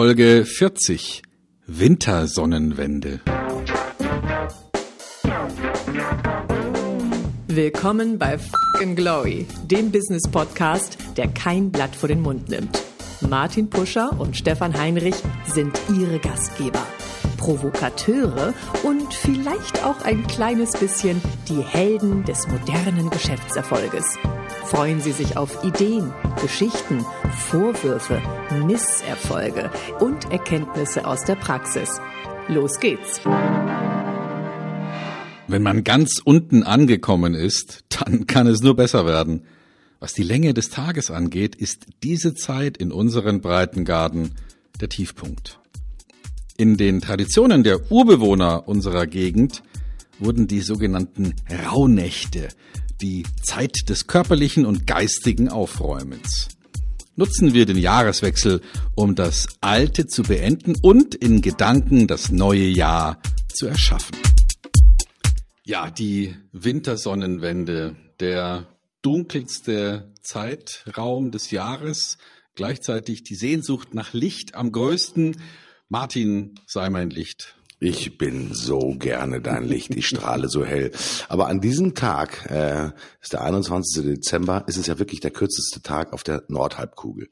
Folge 40 Wintersonnenwende. Willkommen bei Fucking Glory, dem Business Podcast, der kein Blatt vor den Mund nimmt. Martin Puscher und Stefan Heinrich sind ihre Gastgeber. Provokateure und vielleicht auch ein kleines bisschen die Helden des modernen Geschäftserfolges. Freuen Sie sich auf Ideen, Geschichten, Vorwürfe, Misserfolge und Erkenntnisse aus der Praxis. Los geht's! Wenn man ganz unten angekommen ist, dann kann es nur besser werden. Was die Länge des Tages angeht, ist diese Zeit in unseren Breitengarten der Tiefpunkt. In den Traditionen der Urbewohner unserer Gegend wurden die sogenannten Rauhnächte die Zeit des körperlichen und geistigen Aufräumens. Nutzen wir den Jahreswechsel, um das Alte zu beenden und in Gedanken das neue Jahr zu erschaffen. Ja, die Wintersonnenwende, der dunkelste Zeitraum des Jahres, gleichzeitig die Sehnsucht nach Licht am größten. Martin, sei mein Licht. Ich bin so gerne dein Licht, ich strahle so hell. Aber an diesem Tag, äh, ist der 21. Dezember, ist es ja wirklich der kürzeste Tag auf der Nordhalbkugel.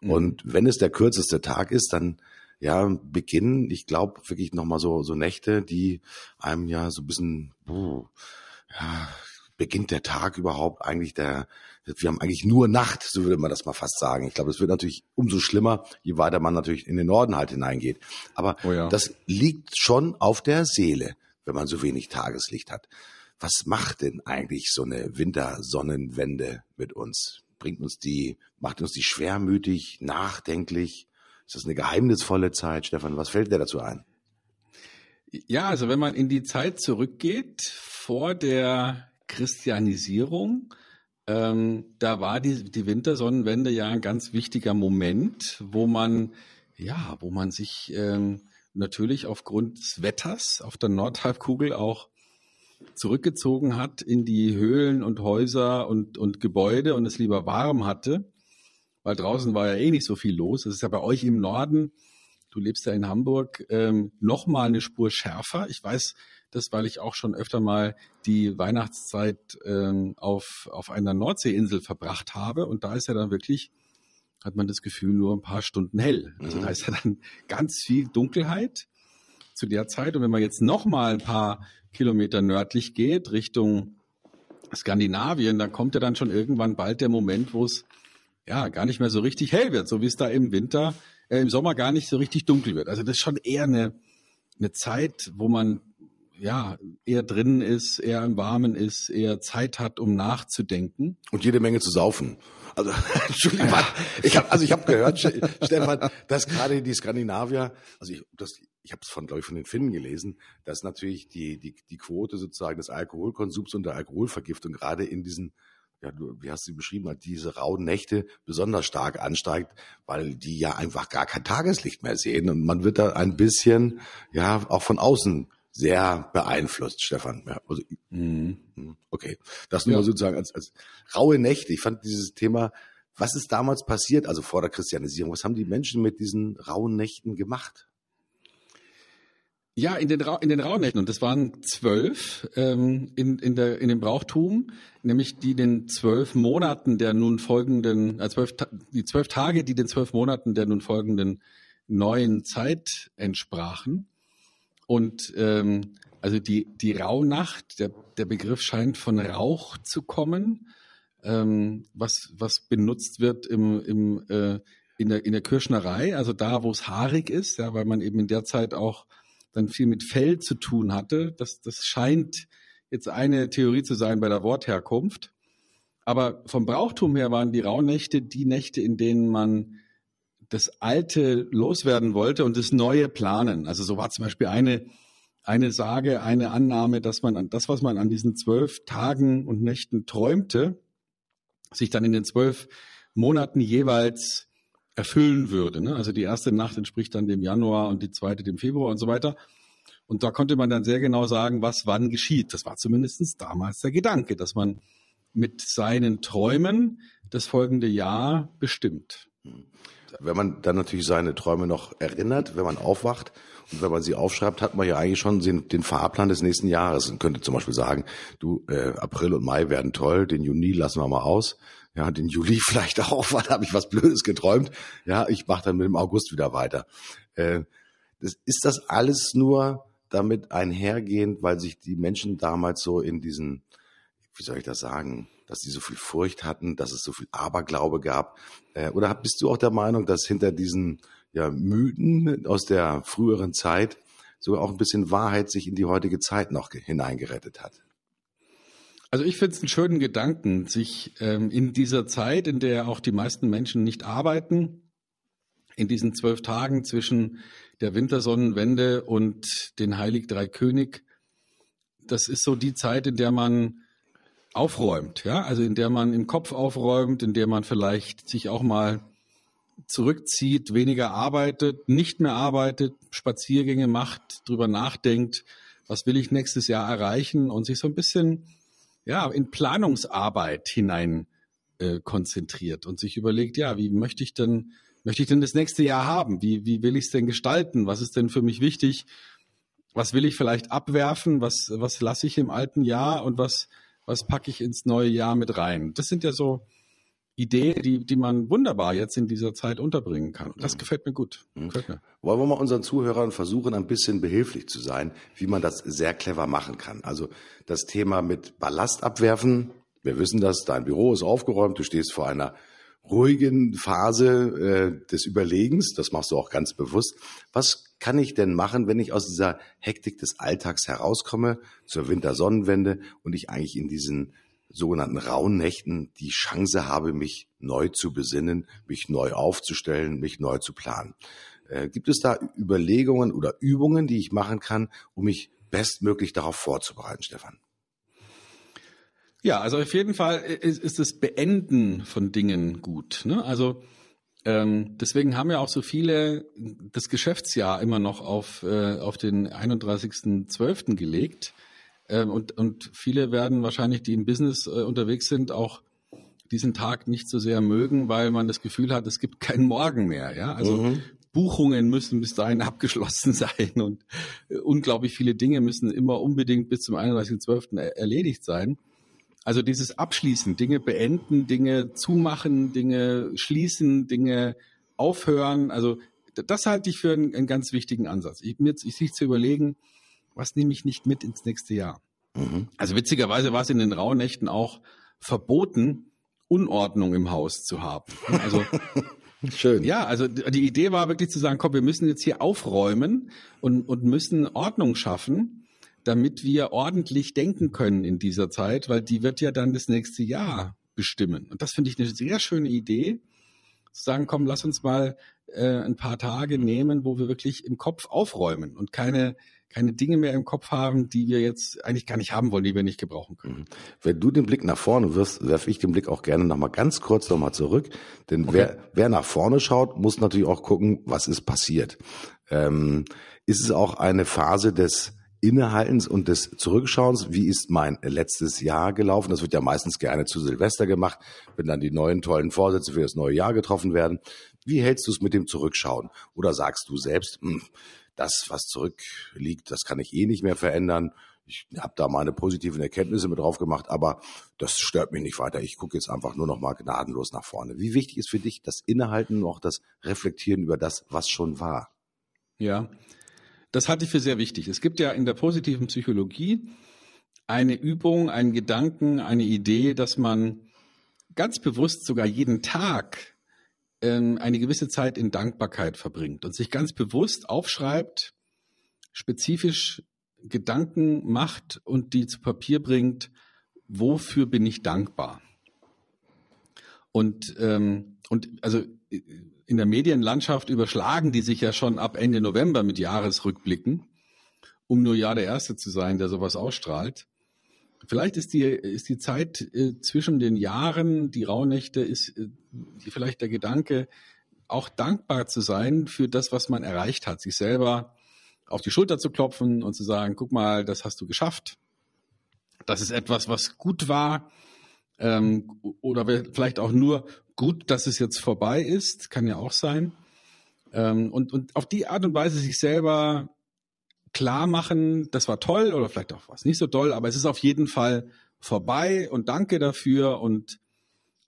Mhm. Und wenn es der kürzeste Tag ist, dann ja beginnen, ich glaube wirklich nochmal so so Nächte, die einem ja so ein bisschen, ja, beginnt der Tag überhaupt eigentlich der, wir haben eigentlich nur Nacht, so würde man das mal fast sagen. Ich glaube, es wird natürlich umso schlimmer, je weiter man natürlich in den Norden halt hineingeht. Aber oh ja. das liegt schon auf der Seele, wenn man so wenig Tageslicht hat. Was macht denn eigentlich so eine Wintersonnenwende mit uns? Bringt uns die, macht uns die schwermütig, nachdenklich? Ist das eine geheimnisvolle Zeit? Stefan, was fällt dir dazu ein? Ja, also wenn man in die Zeit zurückgeht, vor der Christianisierung, ähm, da war die, die Wintersonnenwende ja ein ganz wichtiger Moment, wo man, ja, wo man sich ähm, natürlich aufgrund des Wetters auf der Nordhalbkugel auch zurückgezogen hat in die Höhlen und Häuser und, und Gebäude und es lieber warm hatte, weil draußen war ja eh nicht so viel los. Es ist ja bei euch im Norden, du lebst ja in Hamburg, ähm, noch mal eine Spur schärfer. Ich weiß, das, weil ich auch schon öfter mal die Weihnachtszeit ähm, auf, auf einer Nordseeinsel verbracht habe. Und da ist ja dann wirklich, hat man das Gefühl, nur ein paar Stunden hell. Also mhm. da ist ja dann ganz viel Dunkelheit zu der Zeit. Und wenn man jetzt noch mal ein paar Kilometer nördlich geht, Richtung Skandinavien, dann kommt ja dann schon irgendwann bald der Moment, wo es ja gar nicht mehr so richtig hell wird, so wie es da im Winter, äh, im Sommer gar nicht so richtig dunkel wird. Also das ist schon eher eine, eine Zeit, wo man ja, eher drin ist, eher im Warmen ist, eher Zeit hat, um nachzudenken. Und jede Menge zu saufen. Also, Entschuldigung, ja. ich habe also ich habe gehört, Stefan, dass gerade die Skandinavier, also ich, das, ich habe es von, glaube ich, von den Finnen gelesen, dass natürlich die, die, die Quote sozusagen des Alkoholkonsums und der Alkoholvergiftung gerade in diesen ja, du, wie hast du beschrieben, diese rauen Nächte besonders stark ansteigt, weil die ja einfach gar kein Tageslicht mehr sehen und man wird da ein bisschen, ja, auch von außen sehr beeinflusst, Stefan. Ja, also, mhm. Okay, das nur ja. sozusagen als, als raue Nächte. Ich fand dieses Thema, was ist damals passiert, also vor der Christianisierung, was haben die Menschen mit diesen rauen Nächten gemacht? Ja, in den, Ra in den Rauhnächten, und das waren zwölf ähm, in, in, der, in dem Brauchtum, nämlich die den zwölf Monaten der nun folgenden, äh, zwölf, die zwölf Tage, die den zwölf Monaten der nun folgenden neuen Zeit entsprachen. Und ähm, also die, die Rauhnacht, der, der Begriff scheint von Rauch zu kommen, ähm, was, was benutzt wird im, im, äh, in, der, in der Kirschnerei, also da, wo es haarig ist, ja, weil man eben in der Zeit auch dann viel mit Fell zu tun hatte. Das, das scheint jetzt eine Theorie zu sein bei der Wortherkunft. Aber vom Brauchtum her waren die Rauhnächte die Nächte, in denen man das Alte loswerden wollte und das Neue planen. Also so war zum Beispiel eine, eine Sage, eine Annahme, dass man an das, was man an diesen zwölf Tagen und Nächten träumte, sich dann in den zwölf Monaten jeweils erfüllen würde. Ne? Also die erste Nacht entspricht dann dem Januar und die zweite dem Februar und so weiter. Und da konnte man dann sehr genau sagen, was wann geschieht. Das war zumindest damals der Gedanke, dass man mit seinen Träumen das folgende Jahr bestimmt. Wenn man dann natürlich seine Träume noch erinnert, wenn man aufwacht und wenn man sie aufschreibt, hat man ja eigentlich schon den, den Fahrplan des nächsten Jahres und könnte zum Beispiel sagen, du, äh, April und Mai werden toll, den Juni lassen wir mal aus, ja, den Juli vielleicht auch, weil da habe ich was Blödes geträumt. Ja, ich mache dann mit dem August wieder weiter. Äh, das, ist das alles nur damit einhergehend, weil sich die Menschen damals so in diesen, wie soll ich das sagen, dass sie so viel Furcht hatten, dass es so viel Aberglaube gab? Äh, oder bist du auch der Meinung, dass hinter diesen ja, Mythen aus der früheren Zeit sogar auch ein bisschen Wahrheit sich in die heutige Zeit noch hineingerettet hat? Also ich finde es einen schönen Gedanken, sich ähm, in dieser Zeit, in der auch die meisten Menschen nicht arbeiten, in diesen zwölf Tagen zwischen der Wintersonnenwende und den Heilig Drei König, das ist so die Zeit, in der man aufräumt, ja, also in der man im Kopf aufräumt, in der man vielleicht sich auch mal zurückzieht, weniger arbeitet, nicht mehr arbeitet, Spaziergänge macht, drüber nachdenkt, was will ich nächstes Jahr erreichen und sich so ein bisschen ja in Planungsarbeit hinein äh, konzentriert und sich überlegt, ja, wie möchte ich denn möchte ich denn das nächste Jahr haben? Wie wie will ich es denn gestalten? Was ist denn für mich wichtig? Was will ich vielleicht abwerfen? Was was lasse ich im alten Jahr und was was packe ich ins neue Jahr mit rein? Das sind ja so Ideen, die, die man wunderbar jetzt in dieser Zeit unterbringen kann. Das mhm. gefällt mir gut. Mhm. Gefällt mir. Wollen wir mal unseren Zuhörern versuchen, ein bisschen behilflich zu sein, wie man das sehr clever machen kann. Also das Thema mit Ballast abwerfen. Wir wissen das, dein Büro ist aufgeräumt, du stehst vor einer ruhigen Phase äh, des Überlegens, das machst du auch ganz bewusst. Was kann ich denn machen, wenn ich aus dieser Hektik des Alltags herauskomme zur Wintersonnenwende und ich eigentlich in diesen sogenannten rauen Nächten die Chance habe, mich neu zu besinnen, mich neu aufzustellen, mich neu zu planen? Äh, gibt es da Überlegungen oder Übungen, die ich machen kann, um mich bestmöglich darauf vorzubereiten, Stefan? Ja, also auf jeden Fall ist, ist das Beenden von Dingen gut. Ne? Also ähm, deswegen haben ja auch so viele das Geschäftsjahr immer noch auf, äh, auf den 31.12. gelegt. Ähm, und, und viele werden wahrscheinlich, die im Business äh, unterwegs sind, auch diesen Tag nicht so sehr mögen, weil man das Gefühl hat, es gibt keinen Morgen mehr. Ja, also mhm. Buchungen müssen bis dahin abgeschlossen sein und äh, unglaublich viele Dinge müssen immer unbedingt bis zum 31.12. erledigt sein. Also dieses Abschließen, Dinge beenden, Dinge zumachen, Dinge schließen, Dinge aufhören. Also das halte ich für einen, einen ganz wichtigen Ansatz. Ich, mir, ich sich zu überlegen, was nehme ich nicht mit ins nächste Jahr? Mhm. Also witzigerweise war es in den Rauhnächten auch verboten, Unordnung im Haus zu haben. Also Schön. Ja, also die Idee war wirklich zu sagen, komm, wir müssen jetzt hier aufräumen und, und müssen Ordnung schaffen damit wir ordentlich denken können in dieser Zeit, weil die wird ja dann das nächste Jahr bestimmen. Und das finde ich eine sehr schöne Idee, zu sagen, komm, lass uns mal äh, ein paar Tage nehmen, wo wir wirklich im Kopf aufräumen und keine keine Dinge mehr im Kopf haben, die wir jetzt eigentlich gar nicht haben wollen, die wir nicht gebrauchen können. Mhm. Wenn du den Blick nach vorne wirfst, werfe ich den Blick auch gerne noch mal ganz kurz noch mal zurück. Denn okay. wer, wer nach vorne schaut, muss natürlich auch gucken, was ist passiert. Ähm, ist es auch eine Phase des Innehaltens und des Zurückschauens, wie ist mein letztes Jahr gelaufen? Das wird ja meistens gerne zu Silvester gemacht, wenn dann die neuen tollen Vorsätze für das neue Jahr getroffen werden. Wie hältst du es mit dem Zurückschauen? Oder sagst du selbst, hm, das, was zurückliegt, das kann ich eh nicht mehr verändern. Ich habe da meine positiven Erkenntnisse mit drauf gemacht, aber das stört mich nicht weiter. Ich gucke jetzt einfach nur noch mal gnadenlos nach vorne. Wie wichtig ist für dich das Innehalten und auch das Reflektieren über das, was schon war? Ja, das halte ich für sehr wichtig. Es gibt ja in der positiven Psychologie eine Übung, einen Gedanken, eine Idee, dass man ganz bewusst sogar jeden Tag ähm, eine gewisse Zeit in Dankbarkeit verbringt und sich ganz bewusst aufschreibt, spezifisch Gedanken macht und die zu Papier bringt, wofür bin ich dankbar? Und, ähm, und also in der Medienlandschaft überschlagen die sich ja schon ab Ende November mit Jahresrückblicken, um nur ja der Erste zu sein, der sowas ausstrahlt. Vielleicht ist die, ist die Zeit äh, zwischen den Jahren, die Rauhnächte, ist äh, vielleicht der Gedanke, auch dankbar zu sein für das, was man erreicht hat, sich selber auf die Schulter zu klopfen und zu sagen, guck mal, das hast du geschafft. Das ist etwas, was gut war. Ähm, oder vielleicht auch nur gut, dass es jetzt vorbei ist, kann ja auch sein. Ähm, und, und auf die Art und Weise sich selber klar machen, das war toll oder vielleicht auch was nicht so toll, aber es ist auf jeden Fall vorbei und danke dafür und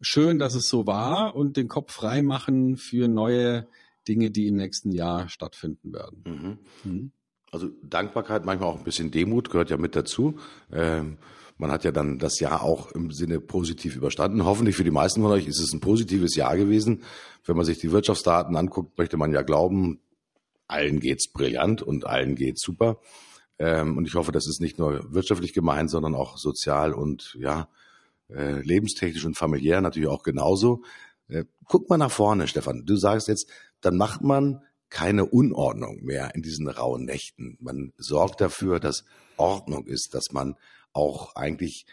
schön, dass es so war und den Kopf frei machen für neue Dinge, die im nächsten Jahr stattfinden werden. Mhm. Mhm. Also Dankbarkeit, manchmal auch ein bisschen Demut gehört ja mit dazu. Ähm, man hat ja dann das Jahr auch im Sinne positiv überstanden. Hoffentlich für die meisten von euch ist es ein positives Jahr gewesen. Wenn man sich die Wirtschaftsdaten anguckt, möchte man ja glauben, allen geht's brillant und allen geht's super. Ähm, und ich hoffe, das ist nicht nur wirtschaftlich gemeint, sondern auch sozial und ja, äh, lebenstechnisch und familiär natürlich auch genauso. Äh, guck mal nach vorne, Stefan. Du sagst jetzt, dann macht man keine Unordnung mehr in diesen rauen Nächten. Man sorgt dafür, dass Ordnung ist, dass man auch eigentlich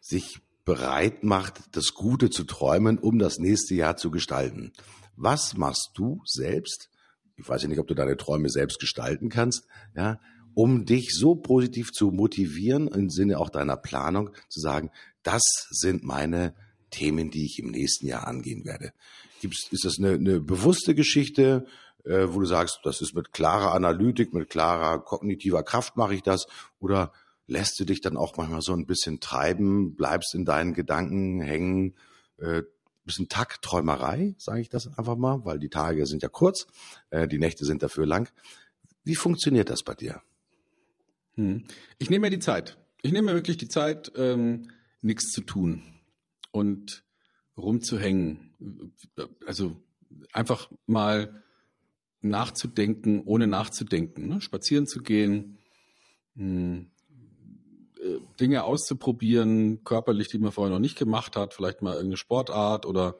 sich bereit macht, das Gute zu träumen, um das nächste Jahr zu gestalten. Was machst du selbst? Ich weiß ja nicht, ob du deine Träume selbst gestalten kannst, ja, um dich so positiv zu motivieren im Sinne auch deiner Planung zu sagen, das sind meine Themen, die ich im nächsten Jahr angehen werde. Gibt's, ist das eine, eine bewusste Geschichte, äh, wo du sagst, das ist mit klarer Analytik, mit klarer kognitiver Kraft mache ich das? Oder lässt du dich dann auch manchmal so ein bisschen treiben, bleibst in deinen Gedanken hängen, äh, bisschen Taktträumerei, sage ich das einfach mal, weil die Tage sind ja kurz, äh, die Nächte sind dafür lang. Wie funktioniert das bei dir? Hm. Ich nehme mir die Zeit. Ich nehme mir wirklich die Zeit, ähm, nichts zu tun und rumzuhängen. Also einfach mal nachzudenken, ohne nachzudenken. Ne? Spazieren zu gehen, hm, Dinge auszuprobieren, körperlich, die man vorher noch nicht gemacht hat, vielleicht mal irgendeine Sportart oder,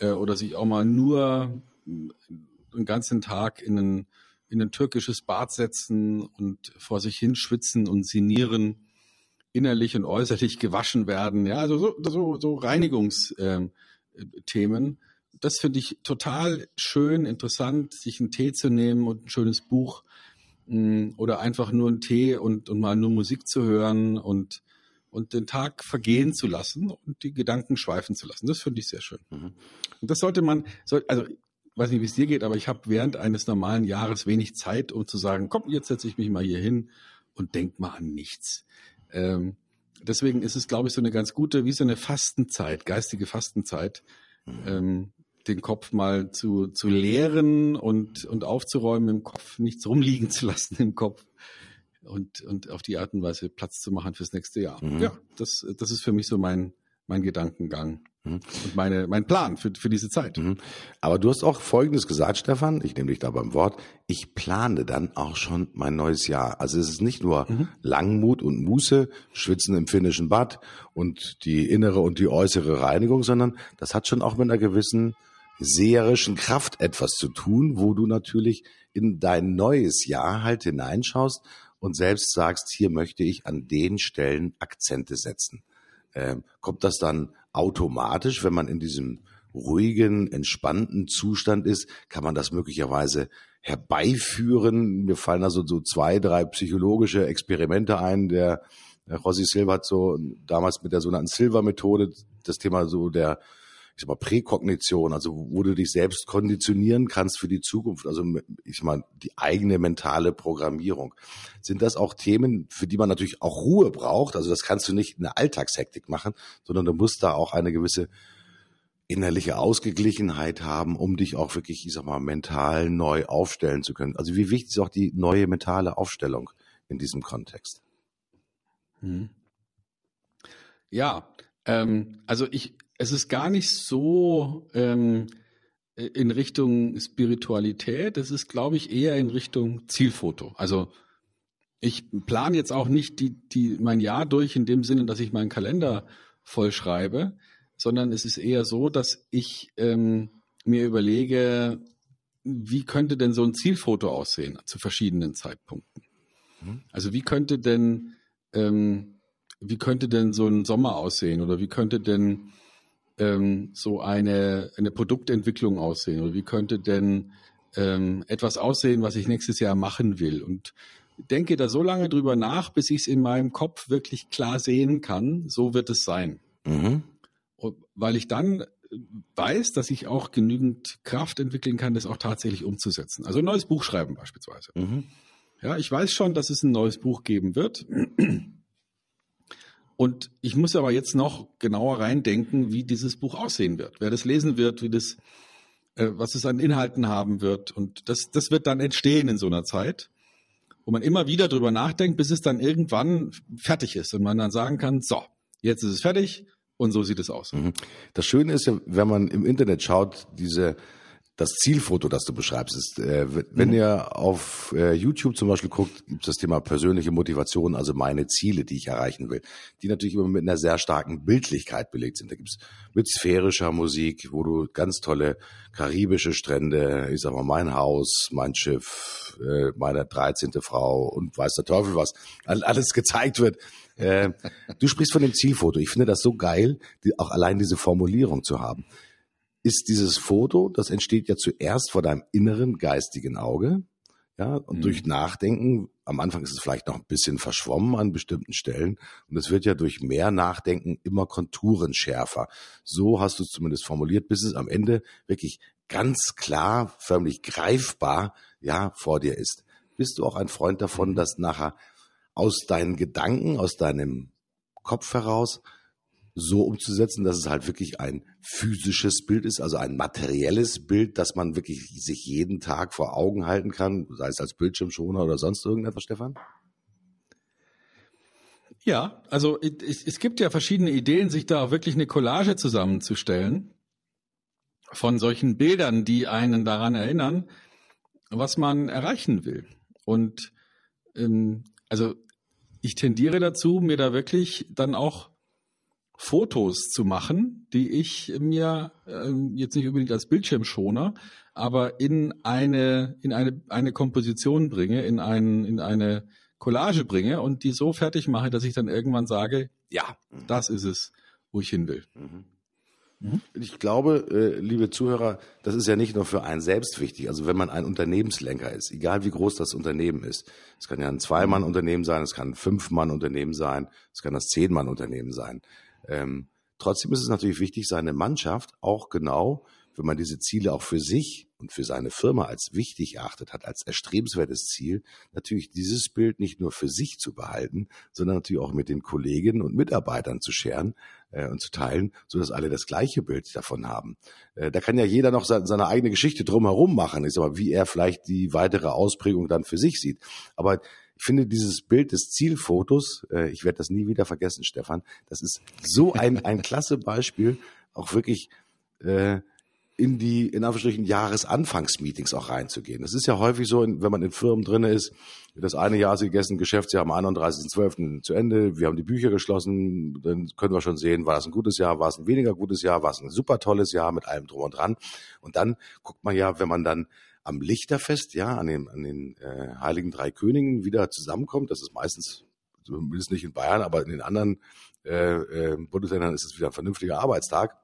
äh, oder sich auch mal nur einen ganzen Tag in ein, in ein türkisches Bad setzen und vor sich hinschwitzen und sinieren, innerlich und äußerlich gewaschen werden. Ja, also so, so, so Reinigungsthemen. Ähm, das finde ich total schön, interessant, sich einen Tee zu nehmen und ein schönes Buch oder einfach nur einen Tee und, und mal nur Musik zu hören und, und den Tag vergehen zu lassen und die Gedanken schweifen zu lassen. Das finde ich sehr schön. Mhm. Und das sollte man, soll, also weiß nicht, wie es dir geht, aber ich habe während eines normalen Jahres wenig Zeit, um zu sagen, komm, jetzt setze ich mich mal hier hin und denk mal an nichts. Ähm, deswegen ist es, glaube ich, so eine ganz gute, wie so eine Fastenzeit, geistige Fastenzeit, mhm. ähm, den Kopf mal zu, zu leeren und, und aufzuräumen im Kopf, nichts rumliegen zu lassen im Kopf und, und auf die Art und Weise Platz zu machen fürs nächste Jahr. Mhm. Ja, das, das ist für mich so mein, mein Gedankengang mhm. und meine, mein Plan für, für diese Zeit. Mhm. Aber du hast auch Folgendes gesagt, Stefan, ich nehme dich da beim Wort, ich plane dann auch schon mein neues Jahr. Also es ist nicht nur mhm. Langmut und Muße, Schwitzen im finnischen Bad und die innere und die äußere Reinigung, sondern das hat schon auch mit einer gewissen seherischen Kraft etwas zu tun, wo du natürlich in dein neues Jahr halt hineinschaust und selbst sagst, hier möchte ich an den Stellen Akzente setzen. Ähm, kommt das dann automatisch, wenn man in diesem ruhigen, entspannten Zustand ist, kann man das möglicherweise herbeiführen. Mir fallen also so zwei, drei psychologische Experimente ein. Der, der Rossi Silva hat so damals mit der sogenannten Silva-Methode das Thema so der ich sag mal, Präkognition, also wo du dich selbst konditionieren kannst für die Zukunft, also ich mal, die eigene mentale Programmierung. Sind das auch Themen, für die man natürlich auch Ruhe braucht? Also das kannst du nicht in der Alltagshektik machen, sondern du musst da auch eine gewisse innerliche Ausgeglichenheit haben, um dich auch wirklich, ich sag mal, mental neu aufstellen zu können. Also wie wichtig ist auch die neue mentale Aufstellung in diesem Kontext? Hm. Ja, ähm, also ich, es ist gar nicht so ähm, in Richtung Spiritualität. Es ist, glaube ich, eher in Richtung Zielfoto. Also ich plane jetzt auch nicht die, die, mein Jahr durch in dem Sinne, dass ich meinen Kalender vollschreibe, sondern es ist eher so, dass ich ähm, mir überlege, wie könnte denn so ein Zielfoto aussehen zu verschiedenen Zeitpunkten? Mhm. Also wie könnte denn ähm, wie könnte denn so ein Sommer aussehen oder wie könnte denn ähm, so eine, eine Produktentwicklung aussehen oder wie könnte denn ähm, etwas aussehen, was ich nächstes Jahr machen will und denke da so lange drüber nach, bis ich es in meinem Kopf wirklich klar sehen kann, so wird es sein. Mhm. Und weil ich dann weiß, dass ich auch genügend Kraft entwickeln kann, das auch tatsächlich umzusetzen. Also ein neues Buch schreiben beispielsweise. Mhm. Ja, ich weiß schon, dass es ein neues Buch geben wird. Und ich muss aber jetzt noch genauer reindenken, wie dieses Buch aussehen wird, wer das lesen wird, wie das, äh, was es an Inhalten haben wird. Und das, das wird dann entstehen in so einer Zeit, wo man immer wieder drüber nachdenkt, bis es dann irgendwann fertig ist und man dann sagen kann, so, jetzt ist es fertig und so sieht es aus. Mhm. Das Schöne ist ja, wenn man im Internet schaut, diese das Zielfoto, das du beschreibst, ist, äh, wenn mhm. ihr auf äh, YouTube zum Beispiel guckt, gibt es das Thema persönliche Motivation, also meine Ziele, die ich erreichen will, die natürlich immer mit einer sehr starken Bildlichkeit belegt sind. Da gibt's mit sphärischer Musik, wo du ganz tolle karibische Strände, ich sag mal mein Haus, mein Schiff, äh, meine 13. Frau und weiß der Teufel was, alles gezeigt wird. Äh, du sprichst von dem Zielfoto. Ich finde das so geil, die, auch allein diese Formulierung zu haben ist dieses Foto, das entsteht ja zuerst vor deinem inneren geistigen Auge. Ja, und mhm. durch Nachdenken, am Anfang ist es vielleicht noch ein bisschen verschwommen an bestimmten Stellen. Und es wird ja durch mehr Nachdenken immer konturenschärfer. So hast du es zumindest formuliert, bis es am Ende wirklich ganz klar, förmlich greifbar, ja, vor dir ist. Bist du auch ein Freund davon, mhm. dass nachher aus deinen Gedanken, aus deinem Kopf heraus so umzusetzen, dass es halt wirklich ein physisches Bild ist, also ein materielles Bild, das man wirklich sich jeden Tag vor Augen halten kann, sei es als Bildschirmschoner oder sonst irgendetwas, Stefan? Ja, also es, gibt ja verschiedene Ideen, sich da wirklich eine Collage zusammenzustellen von solchen Bildern, die einen daran erinnern, was man erreichen will. Und ähm, also ich tendiere dazu, mir da wirklich dann auch Fotos zu machen, die ich mir äh, jetzt nicht unbedingt als Bildschirmschoner, aber in eine in eine eine Komposition bringe, in einen in eine Collage bringe und die so fertig mache, dass ich dann irgendwann sage, ja, mhm. das ist es, wo ich hin will. Mhm. mhm. Ich glaube, äh, liebe Zuhörer, das ist ja nicht nur für einen selbst wichtig. Also wenn man ein Unternehmenslenker ist, egal wie groß das Unternehmen ist, es kann ja ein Zwei-Mann-Unternehmen sein, es kann ein Fünf-Mann-Unternehmen sein, es kann das Zehn-Mann-Unternehmen sein. Ähm, trotzdem ist es natürlich wichtig, seine Mannschaft auch genau, wenn man diese Ziele auch für sich und für seine Firma als wichtig erachtet hat, als erstrebenswertes Ziel, natürlich dieses Bild nicht nur für sich zu behalten, sondern natürlich auch mit den Kolleginnen und Mitarbeitern zu scheren äh, und zu teilen, so dass alle das gleiche Bild davon haben. Äh, da kann ja jeder noch seine, seine eigene Geschichte drumherum machen, sag mal, wie er vielleicht die weitere Ausprägung dann für sich sieht. Aber ich finde dieses Bild des Zielfotos, äh, ich werde das nie wieder vergessen, Stefan, das ist so ein, ein klasse Beispiel, auch wirklich äh, in die, in Anführungsstrichen, Jahresanfangsmeetings auch reinzugehen. Das ist ja häufig so, wenn man in Firmen drinne ist, das eine Jahr ist gegessen, Geschäftsjahr am 31.12. zu Ende, wir haben die Bücher geschlossen, dann können wir schon sehen, war das ein gutes Jahr, war es ein weniger gutes Jahr, war es ein super tolles Jahr mit allem drum und dran. Und dann guckt man ja, wenn man dann am Lichterfest, ja, an den, an den äh, Heiligen Drei Königen wieder zusammenkommt. Das ist meistens, zumindest nicht in Bayern, aber in den anderen äh, äh, Bundesländern ist es wieder ein vernünftiger Arbeitstag.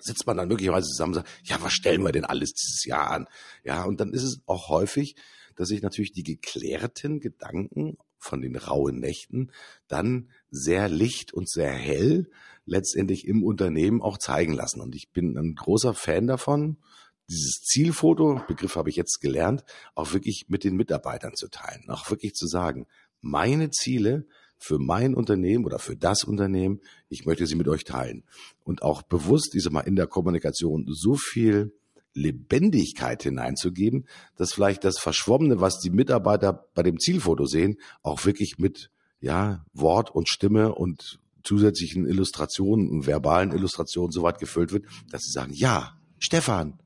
Sitzt man dann möglicherweise zusammen und sagt, ja, was stellen wir denn alles dieses Jahr an? Ja, und dann ist es auch häufig, dass sich natürlich die geklärten Gedanken von den rauen Nächten dann sehr licht und sehr hell letztendlich im Unternehmen auch zeigen lassen. Und ich bin ein großer Fan davon, dieses Zielfoto, Begriff habe ich jetzt gelernt, auch wirklich mit den Mitarbeitern zu teilen, auch wirklich zu sagen, meine Ziele für mein Unternehmen oder für das Unternehmen, ich möchte sie mit euch teilen. Und auch bewusst, diese mal in der Kommunikation so viel Lebendigkeit hineinzugeben, dass vielleicht das Verschwommene, was die Mitarbeiter bei dem Zielfoto sehen, auch wirklich mit ja, Wort und Stimme und zusätzlichen Illustrationen und verbalen Illustrationen so weit gefüllt wird, dass sie sagen, ja, Stefan,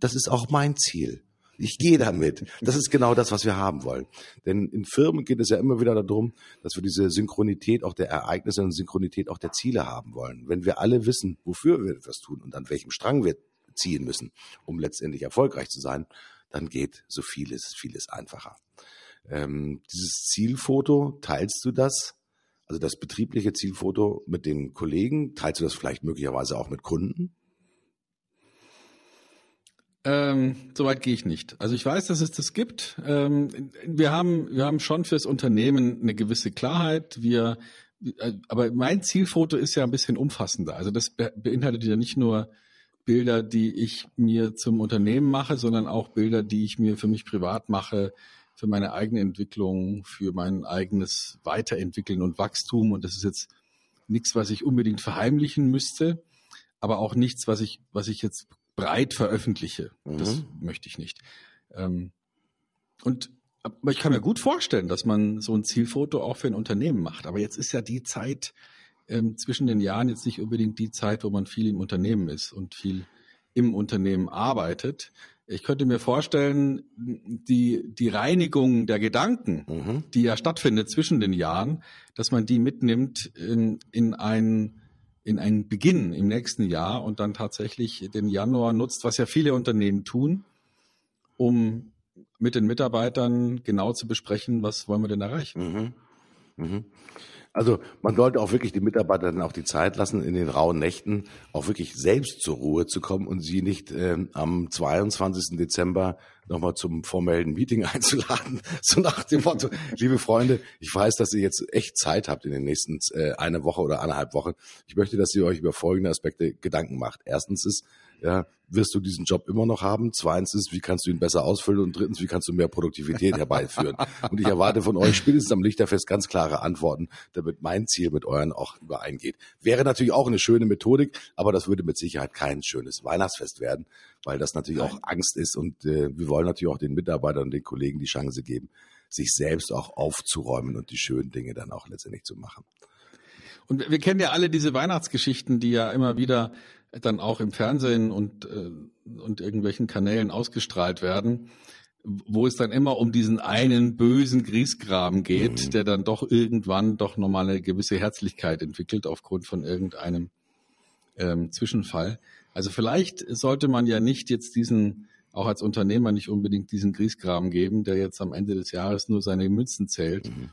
das ist auch mein Ziel. Ich gehe damit. Das ist genau das, was wir haben wollen. Denn in Firmen geht es ja immer wieder darum, dass wir diese Synchronität auch der Ereignisse und Synchronität auch der Ziele haben wollen. Wenn wir alle wissen, wofür wir etwas tun und an welchem Strang wir ziehen müssen, um letztendlich erfolgreich zu sein, dann geht so vieles, vieles einfacher. Ähm, dieses Zielfoto, teilst du das? Also das betriebliche Zielfoto mit den Kollegen, teilst du das vielleicht möglicherweise auch mit Kunden? Ähm, Soweit gehe ich nicht. Also ich weiß, dass es das gibt. Ähm, wir haben, wir haben schon fürs Unternehmen eine gewisse Klarheit. Wir, äh, aber mein Zielfoto ist ja ein bisschen umfassender. Also das beinhaltet ja nicht nur Bilder, die ich mir zum Unternehmen mache, sondern auch Bilder, die ich mir für mich privat mache, für meine eigene Entwicklung, für mein eigenes Weiterentwickeln und Wachstum. Und das ist jetzt nichts, was ich unbedingt verheimlichen müsste, aber auch nichts, was ich, was ich jetzt breit veröffentliche. Mhm. Das möchte ich nicht. Ähm, und aber ich kann mir gut vorstellen, dass man so ein Zielfoto auch für ein Unternehmen macht. Aber jetzt ist ja die Zeit ähm, zwischen den Jahren jetzt nicht unbedingt die Zeit, wo man viel im Unternehmen ist und viel im Unternehmen arbeitet. Ich könnte mir vorstellen, die, die Reinigung der Gedanken, mhm. die ja stattfindet zwischen den Jahren, dass man die mitnimmt in, in ein in einen Beginn im nächsten Jahr und dann tatsächlich den Januar nutzt, was ja viele Unternehmen tun, um mit den Mitarbeitern genau zu besprechen, was wollen wir denn erreichen. Mhm. Mhm. Also man sollte auch wirklich die Mitarbeiter dann auch die Zeit lassen, in den rauen Nächten auch wirklich selbst zur Ruhe zu kommen und sie nicht äh, am 22. Dezember nochmal zum formellen Meeting einzuladen. So nach dem Motto, liebe Freunde, ich weiß, dass ihr jetzt echt Zeit habt in den nächsten äh, eine Woche oder eineinhalb Wochen. Ich möchte, dass ihr euch über folgende Aspekte Gedanken macht. Erstens ist, ja, wirst du diesen Job immer noch haben? Zweitens, wie kannst du ihn besser ausfüllen? Und drittens, wie kannst du mehr Produktivität herbeiführen? Und ich erwarte von euch spätestens am Lichterfest ganz klare Antworten, damit mein Ziel mit euren auch übereingeht. Wäre natürlich auch eine schöne Methodik, aber das würde mit Sicherheit kein schönes Weihnachtsfest werden, weil das natürlich Nein. auch Angst ist und äh, wir wollen natürlich auch den Mitarbeitern und den Kollegen die Chance geben, sich selbst auch aufzuräumen und die schönen Dinge dann auch letztendlich zu machen. Und wir kennen ja alle diese Weihnachtsgeschichten, die ja immer wieder dann auch im Fernsehen und, äh, und irgendwelchen Kanälen ausgestrahlt werden, wo es dann immer um diesen einen bösen Griesgraben geht, mhm. der dann doch irgendwann doch nochmal eine gewisse Herzlichkeit entwickelt aufgrund von irgendeinem ähm, Zwischenfall. Also vielleicht sollte man ja nicht jetzt diesen, auch als Unternehmer nicht unbedingt diesen Griesgraben geben, der jetzt am Ende des Jahres nur seine Münzen zählt, mhm.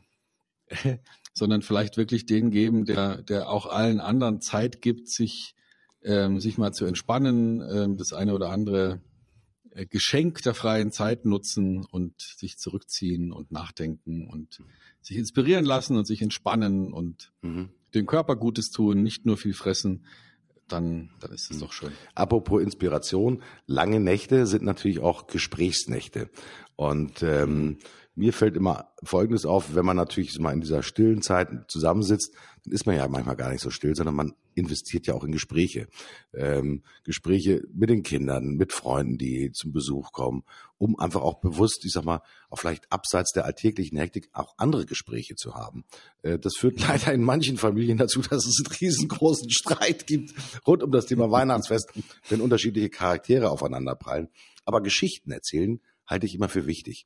sondern vielleicht wirklich den geben, der, der auch allen anderen Zeit gibt, sich ähm, sich mal zu entspannen, ähm, das eine oder andere äh, Geschenk der freien Zeit nutzen und sich zurückziehen und nachdenken und sich inspirieren lassen und sich entspannen und mhm. dem Körper Gutes tun, nicht nur viel fressen, dann, dann ist es mhm. doch schön. Apropos Inspiration, lange Nächte sind natürlich auch Gesprächsnächte. Und ähm, mir fällt immer Folgendes auf, wenn man natürlich mal in dieser stillen Zeit zusammensitzt, dann ist man ja manchmal gar nicht so still, sondern man investiert ja auch in Gespräche. Ähm, Gespräche mit den Kindern, mit Freunden, die zum Besuch kommen, um einfach auch bewusst, ich sag mal, auch vielleicht abseits der alltäglichen Hektik auch andere Gespräche zu haben. Äh, das führt leider in manchen Familien dazu, dass es einen riesengroßen Streit gibt rund um das Thema Weihnachtsfest, wenn unterschiedliche Charaktere aufeinanderprallen. Aber Geschichten erzählen halte ich immer für wichtig.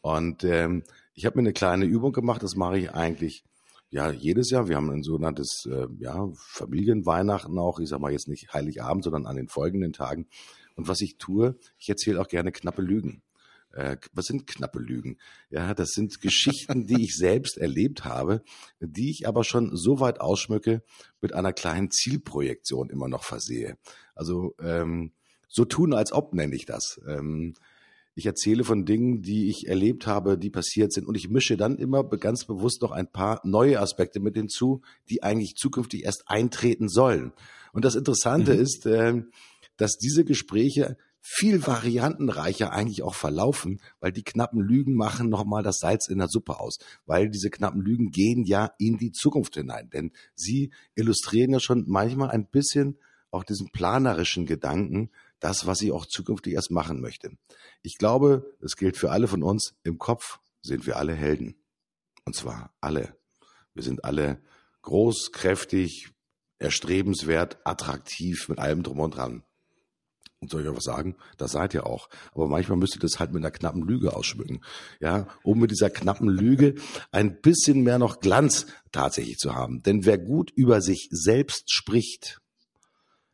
Und ähm, ich habe mir eine kleine Übung gemacht, das mache ich eigentlich ja jedes Jahr. Wir haben ein sogenanntes äh, ja, Familienweihnachten auch, ich sage mal jetzt nicht Heiligabend, sondern an den folgenden Tagen. Und was ich tue, ich erzähle auch gerne knappe Lügen. Äh, was sind knappe Lügen? Ja, das sind Geschichten, die ich selbst erlebt habe, die ich aber schon so weit ausschmücke mit einer kleinen Zielprojektion immer noch versehe. Also ähm, so tun, als ob nenne ich das. Ähm, ich erzähle von Dingen, die ich erlebt habe, die passiert sind. Und ich mische dann immer ganz bewusst noch ein paar neue Aspekte mit hinzu, die eigentlich zukünftig erst eintreten sollen. Und das Interessante mhm. ist, äh, dass diese Gespräche viel variantenreicher eigentlich auch verlaufen, weil die knappen Lügen machen nochmal das Salz in der Suppe aus, weil diese knappen Lügen gehen ja in die Zukunft hinein, denn sie illustrieren ja schon manchmal ein bisschen auch diesen planerischen Gedanken, das, was ich auch zukünftig erst machen möchte. Ich glaube, es gilt für alle von uns, im Kopf sind wir alle Helden. Und zwar alle. Wir sind alle groß, kräftig, erstrebenswert, attraktiv, mit allem drum und dran. Und soll ich euch was sagen? Das seid ihr auch. Aber manchmal müsst ihr das halt mit einer knappen Lüge ausschmücken. Ja, um mit dieser knappen Lüge ein bisschen mehr noch Glanz tatsächlich zu haben. Denn wer gut über sich selbst spricht,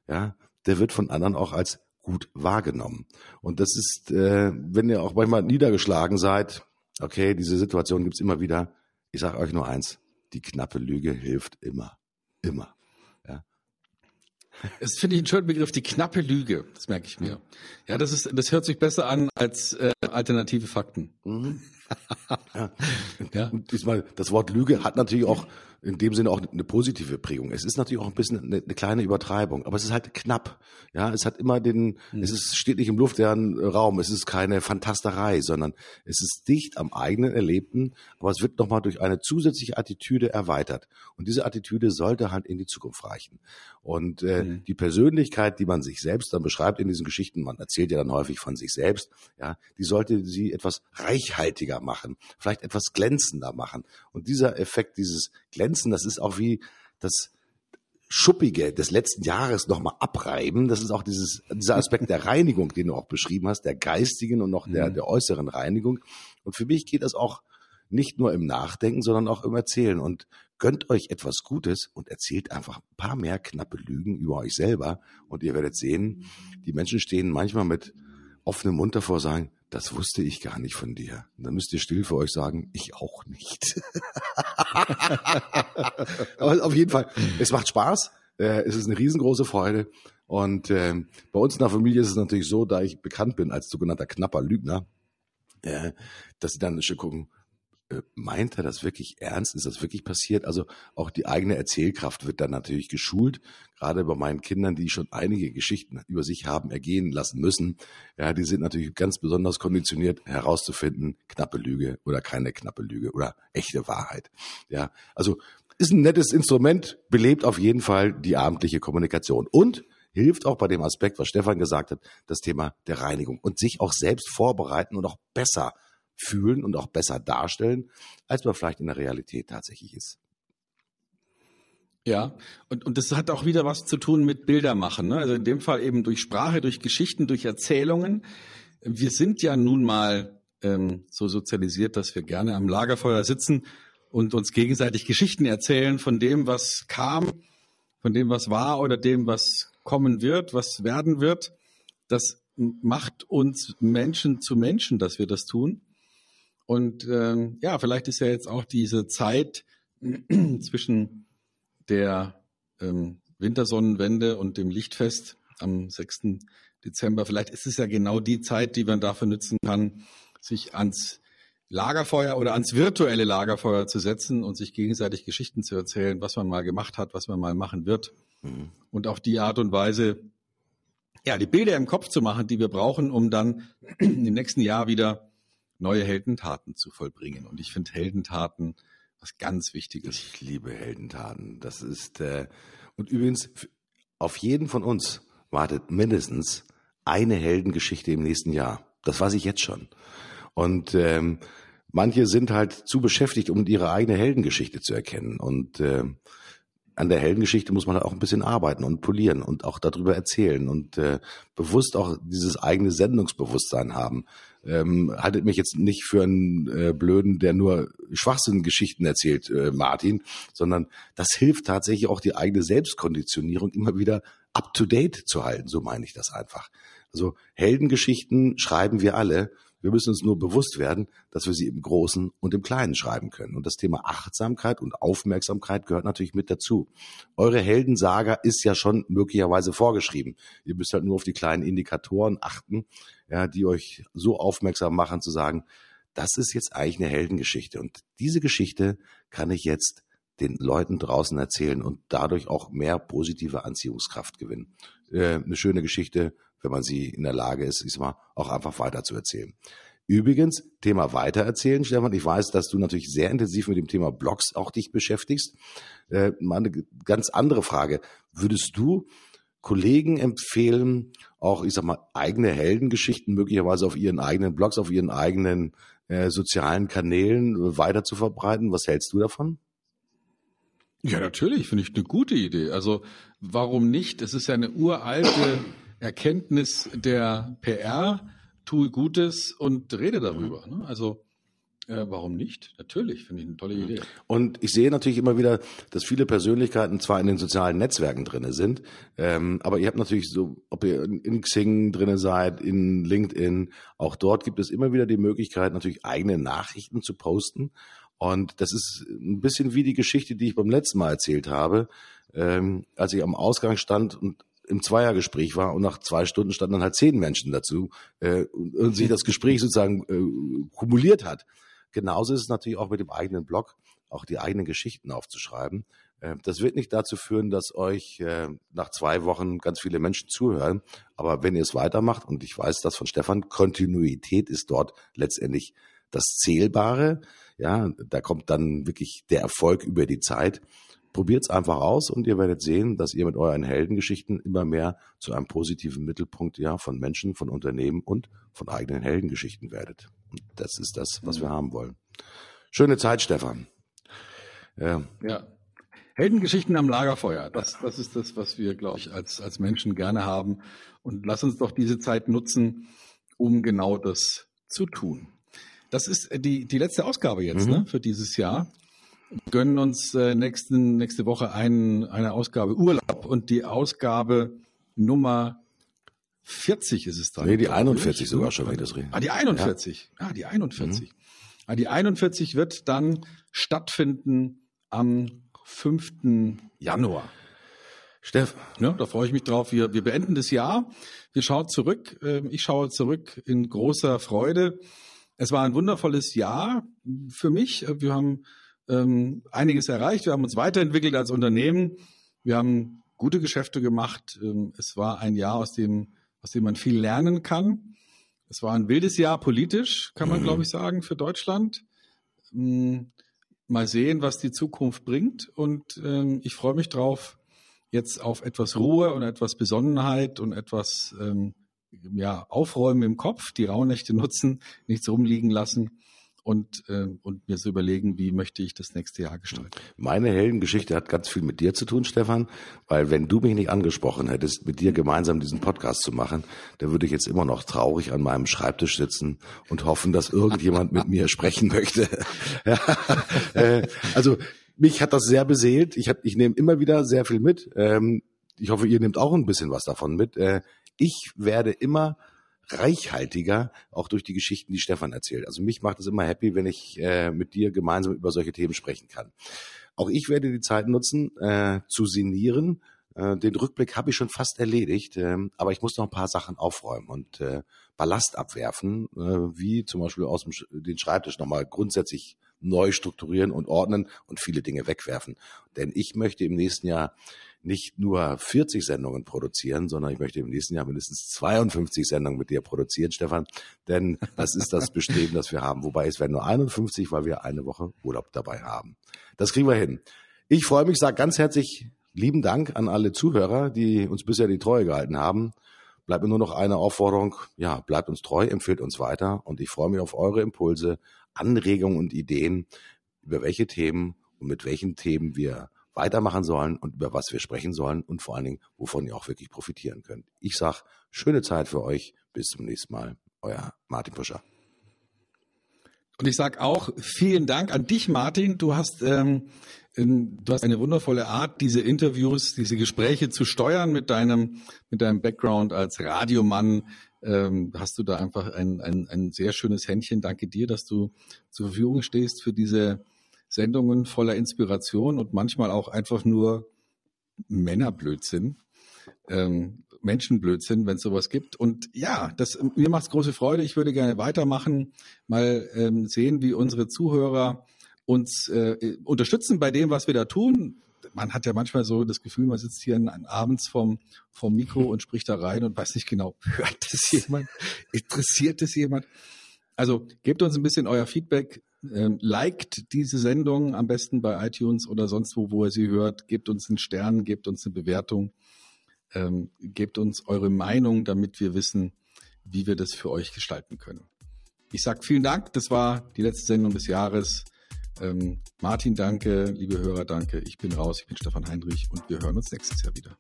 ja, der wird von anderen auch als gut wahrgenommen. Und das ist, äh, wenn ihr auch manchmal niedergeschlagen seid, okay, diese Situation gibt's immer wieder. Ich sage euch nur eins, die knappe Lüge hilft immer. Immer. Ja. Das finde ich einen schönen Begriff, die knappe Lüge. Das merke ich mir. Ja, das ist, das hört sich besser an als äh, alternative Fakten. Mhm. ja. ja. Und diesmal, das Wort Lüge hat natürlich auch in dem Sinne auch eine positive Prägung. Es ist natürlich auch ein bisschen eine, eine kleine Übertreibung, aber es ist halt knapp. Ja, es hat immer den, mhm. es ist, steht nicht im luftleeren Raum, es ist keine Fantasterei, sondern es ist dicht am eigenen Erlebten, aber es wird nochmal durch eine zusätzliche Attitüde erweitert. Und diese Attitüde sollte halt in die Zukunft reichen. Und äh, mhm. die Persönlichkeit, die man sich selbst dann beschreibt in diesen Geschichten, man erzählt ja dann häufig von sich selbst, ja, die sollte sie etwas reichhaltiger machen, vielleicht etwas glänzender machen. Und dieser Effekt, dieses Glänzen, das ist auch wie das Schuppige des letzten Jahres nochmal abreiben. Das ist auch dieses, dieser Aspekt der Reinigung, den du auch beschrieben hast, der geistigen und noch der, mhm. der äußeren Reinigung. Und für mich geht das auch nicht nur im Nachdenken, sondern auch im Erzählen. Und gönnt euch etwas Gutes und erzählt einfach ein paar mehr knappe Lügen über euch selber. Und ihr werdet sehen, die Menschen stehen manchmal mit offenem Mund davor, sagen, das wusste ich gar nicht von dir. Und dann müsst ihr still für euch sagen, ich auch nicht. Aber auf jeden Fall, es macht Spaß. Äh, es ist eine riesengroße Freude. Und äh, bei uns in der Familie ist es natürlich so, da ich bekannt bin als sogenannter knapper Lügner, äh, dass sie dann schon gucken, meint er das wirklich ernst? Ist das wirklich passiert? Also auch die eigene Erzählkraft wird dann natürlich geschult. Gerade bei meinen Kindern, die schon einige Geschichten über sich haben ergehen lassen müssen. Ja, die sind natürlich ganz besonders konditioniert herauszufinden, knappe Lüge oder keine knappe Lüge oder echte Wahrheit. Ja, also ist ein nettes Instrument, belebt auf jeden Fall die abendliche Kommunikation und hilft auch bei dem Aspekt, was Stefan gesagt hat, das Thema der Reinigung und sich auch selbst vorbereiten und auch besser fühlen und auch besser darstellen, als man vielleicht in der Realität tatsächlich ist. Ja, und, und das hat auch wieder was zu tun mit Bildermachen. Ne? Also in dem Fall eben durch Sprache, durch Geschichten, durch Erzählungen. Wir sind ja nun mal ähm, so sozialisiert, dass wir gerne am Lagerfeuer sitzen und uns gegenseitig Geschichten erzählen von dem, was kam, von dem, was war oder dem, was kommen wird, was werden wird. Das macht uns Menschen zu Menschen, dass wir das tun. Und ähm, ja, vielleicht ist ja jetzt auch diese Zeit zwischen der ähm, Wintersonnenwende und dem Lichtfest am 6. Dezember, vielleicht ist es ja genau die Zeit, die man dafür nutzen kann, sich ans Lagerfeuer oder ans virtuelle Lagerfeuer zu setzen und sich gegenseitig Geschichten zu erzählen, was man mal gemacht hat, was man mal machen wird. Mhm. Und auf die Art und Weise, ja, die Bilder im Kopf zu machen, die wir brauchen, um dann im nächsten Jahr wieder neue Heldentaten zu vollbringen. Und ich finde Heldentaten was ganz Wichtiges. Ich liebe Heldentaten. Das ist äh, und übrigens auf jeden von uns wartet mindestens eine Heldengeschichte im nächsten Jahr. Das weiß ich jetzt schon. Und ähm, manche sind halt zu beschäftigt, um ihre eigene Heldengeschichte zu erkennen. Und äh, an der Heldengeschichte muss man halt auch ein bisschen arbeiten und polieren und auch darüber erzählen und äh, bewusst auch dieses eigene Sendungsbewusstsein haben. Ähm, haltet mich jetzt nicht für einen äh, Blöden, der nur Schwachsinngeschichten erzählt, äh, Martin, sondern das hilft tatsächlich auch die eigene Selbstkonditionierung immer wieder up to date zu halten. So meine ich das einfach. Also Heldengeschichten schreiben wir alle wir müssen uns nur bewusst werden, dass wir sie im Großen und im Kleinen schreiben können. Und das Thema Achtsamkeit und Aufmerksamkeit gehört natürlich mit dazu. Eure Heldensaga ist ja schon möglicherweise vorgeschrieben. Ihr müsst halt nur auf die kleinen Indikatoren achten, ja, die euch so aufmerksam machen zu sagen, das ist jetzt eigentlich eine Heldengeschichte. Und diese Geschichte kann ich jetzt den Leuten draußen erzählen und dadurch auch mehr positive Anziehungskraft gewinnen. Äh, eine schöne Geschichte wenn man sie in der Lage ist, ich sag mal, auch einfach weiter zu erzählen. Übrigens, Thema weitererzählen, Stefan. Ich weiß, dass du natürlich sehr intensiv mit dem Thema Blogs auch dich beschäftigst. Äh, mal eine ganz andere Frage. Würdest du Kollegen empfehlen, auch, ich sag mal, eigene Heldengeschichten möglicherweise auf ihren eigenen Blogs, auf ihren eigenen äh, sozialen Kanälen weiter zu verbreiten? Was hältst du davon? Ja, natürlich, finde ich eine gute Idee. Also warum nicht? Es ist ja eine uralte Erkenntnis der PR, tue Gutes und rede darüber. Ne? Also äh, warum nicht? Natürlich, finde ich eine tolle Idee. Und ich sehe natürlich immer wieder, dass viele Persönlichkeiten zwar in den sozialen Netzwerken drinne sind, ähm, aber ihr habt natürlich so, ob ihr in Xing drinne seid, in LinkedIn, auch dort gibt es immer wieder die Möglichkeit, natürlich eigene Nachrichten zu posten. Und das ist ein bisschen wie die Geschichte, die ich beim letzten Mal erzählt habe, ähm, als ich am Ausgang stand und im Zweiergespräch war und nach zwei Stunden standen dann halt zehn Menschen dazu äh, und, und sich das Gespräch sozusagen äh, kumuliert hat. genauso ist es natürlich auch mit dem eigenen Blog, auch die eigenen Geschichten aufzuschreiben. Äh, das wird nicht dazu führen, dass euch äh, nach zwei Wochen ganz viele Menschen zuhören. Aber wenn ihr es weitermacht, und ich weiß das von Stefan, Kontinuität ist dort letztendlich das Zählbare. Ja, da kommt dann wirklich der Erfolg über die Zeit. Probiert es einfach aus und ihr werdet sehen, dass ihr mit euren Heldengeschichten immer mehr zu einem positiven Mittelpunkt ja von Menschen, von Unternehmen und von eigenen Heldengeschichten werdet. Und das ist das, was wir haben wollen. Schöne Zeit, Stefan. Ja. ja. Heldengeschichten am Lagerfeuer. Das, das ist das, was wir, glaube ich, als, als Menschen gerne haben. Und lass uns doch diese Zeit nutzen, um genau das zu tun. Das ist die, die letzte Ausgabe jetzt mhm. ne, für dieses Jahr. Wir gönnen uns äh, nächsten, nächste Woche ein, eine Ausgabe Urlaub und die Ausgabe Nummer 40 ist es dann. Nee, die 41 sogar schon, wenn ich das rede. Ah, die 41. Ja, ah, die 41. Mhm. Ah, die 41 wird dann stattfinden am 5. Januar. Steff, ja, da freue ich mich drauf. Wir, wir beenden das Jahr. Wir schauen zurück. Ähm, ich schaue zurück in großer Freude. Es war ein wundervolles Jahr für mich. Wir haben ähm, einiges erreicht. Wir haben uns weiterentwickelt als Unternehmen. Wir haben gute Geschäfte gemacht. Ähm, es war ein Jahr, aus dem, aus dem man viel lernen kann. Es war ein wildes Jahr politisch, kann man, mhm. glaube ich, sagen, für Deutschland. Ähm, mal sehen, was die Zukunft bringt. Und ähm, ich freue mich drauf, jetzt auf etwas Ruhe und etwas Besonnenheit und etwas ähm, ja, Aufräumen im Kopf, die Rauhnächte nutzen, nichts rumliegen lassen und, äh, und mir so überlegen, wie möchte ich das nächste Jahr gestalten. Meine Heldengeschichte hat ganz viel mit dir zu tun, Stefan, weil wenn du mich nicht angesprochen hättest, mit dir gemeinsam diesen Podcast zu machen, dann würde ich jetzt immer noch traurig an meinem Schreibtisch sitzen und hoffen, dass irgendjemand mit mir sprechen möchte. ja, äh, also mich hat das sehr beseelt. Ich, ich nehme immer wieder sehr viel mit. Ähm, ich hoffe, ihr nehmt auch ein bisschen was davon mit. Äh, ich werde immer reichhaltiger, auch durch die Geschichten, die Stefan erzählt. Also mich macht es immer happy, wenn ich äh, mit dir gemeinsam über solche Themen sprechen kann. Auch ich werde die Zeit nutzen, äh, zu sinnieren. Äh, den Rückblick habe ich schon fast erledigt, äh, aber ich muss noch ein paar Sachen aufräumen und äh, Ballast abwerfen, äh, wie zum Beispiel aus dem Sch den Schreibtisch nochmal grundsätzlich neu strukturieren und ordnen und viele Dinge wegwerfen. Denn ich möchte im nächsten Jahr nicht nur 40 Sendungen produzieren, sondern ich möchte im nächsten Jahr mindestens 52 Sendungen mit dir produzieren, Stefan. Denn das ist das Bestreben, das wir haben. Wobei es werden nur 51, weil wir eine Woche Urlaub dabei haben. Das kriegen wir hin. Ich freue mich, sage ganz herzlich lieben Dank an alle Zuhörer, die uns bisher die Treue gehalten haben. Bleibt mir nur noch eine Aufforderung. Ja, bleibt uns treu, empfiehlt uns weiter. Und ich freue mich auf eure Impulse, Anregungen und Ideen, über welche Themen und mit welchen Themen wir weitermachen sollen und über was wir sprechen sollen und vor allen Dingen, wovon ihr auch wirklich profitieren könnt. Ich sag, schöne Zeit für euch. Bis zum nächsten Mal. Euer Martin Puscher. Und ich sag auch vielen Dank an dich, Martin. Du hast, ähm, du hast eine wundervolle Art, diese Interviews, diese Gespräche zu steuern mit deinem, mit deinem Background als Radiomann. Ähm, hast du da einfach ein, ein, ein sehr schönes Händchen. Danke dir, dass du zur Verfügung stehst für diese Sendungen voller Inspiration und manchmal auch einfach nur Männerblödsinn, ähm, Menschenblödsinn, wenn es sowas gibt. Und ja, das, mir macht es große Freude. Ich würde gerne weitermachen, mal ähm, sehen, wie unsere Zuhörer uns äh, unterstützen bei dem, was wir da tun. Man hat ja manchmal so das Gefühl, man sitzt hier abends vom, vom Mikro und spricht da rein und weiß nicht genau, hört das jemand? Interessiert das jemand? Also gebt uns ein bisschen euer Feedback. Ähm, liked diese Sendung am besten bei iTunes oder sonst wo, wo ihr sie hört. Gebt uns einen Stern, gebt uns eine Bewertung. Ähm, gebt uns eure Meinung, damit wir wissen, wie wir das für euch gestalten können. Ich sage vielen Dank. Das war die letzte Sendung des Jahres. Ähm, Martin, danke. Liebe Hörer, danke. Ich bin raus. Ich bin Stefan Heinrich und wir hören uns nächstes Jahr wieder.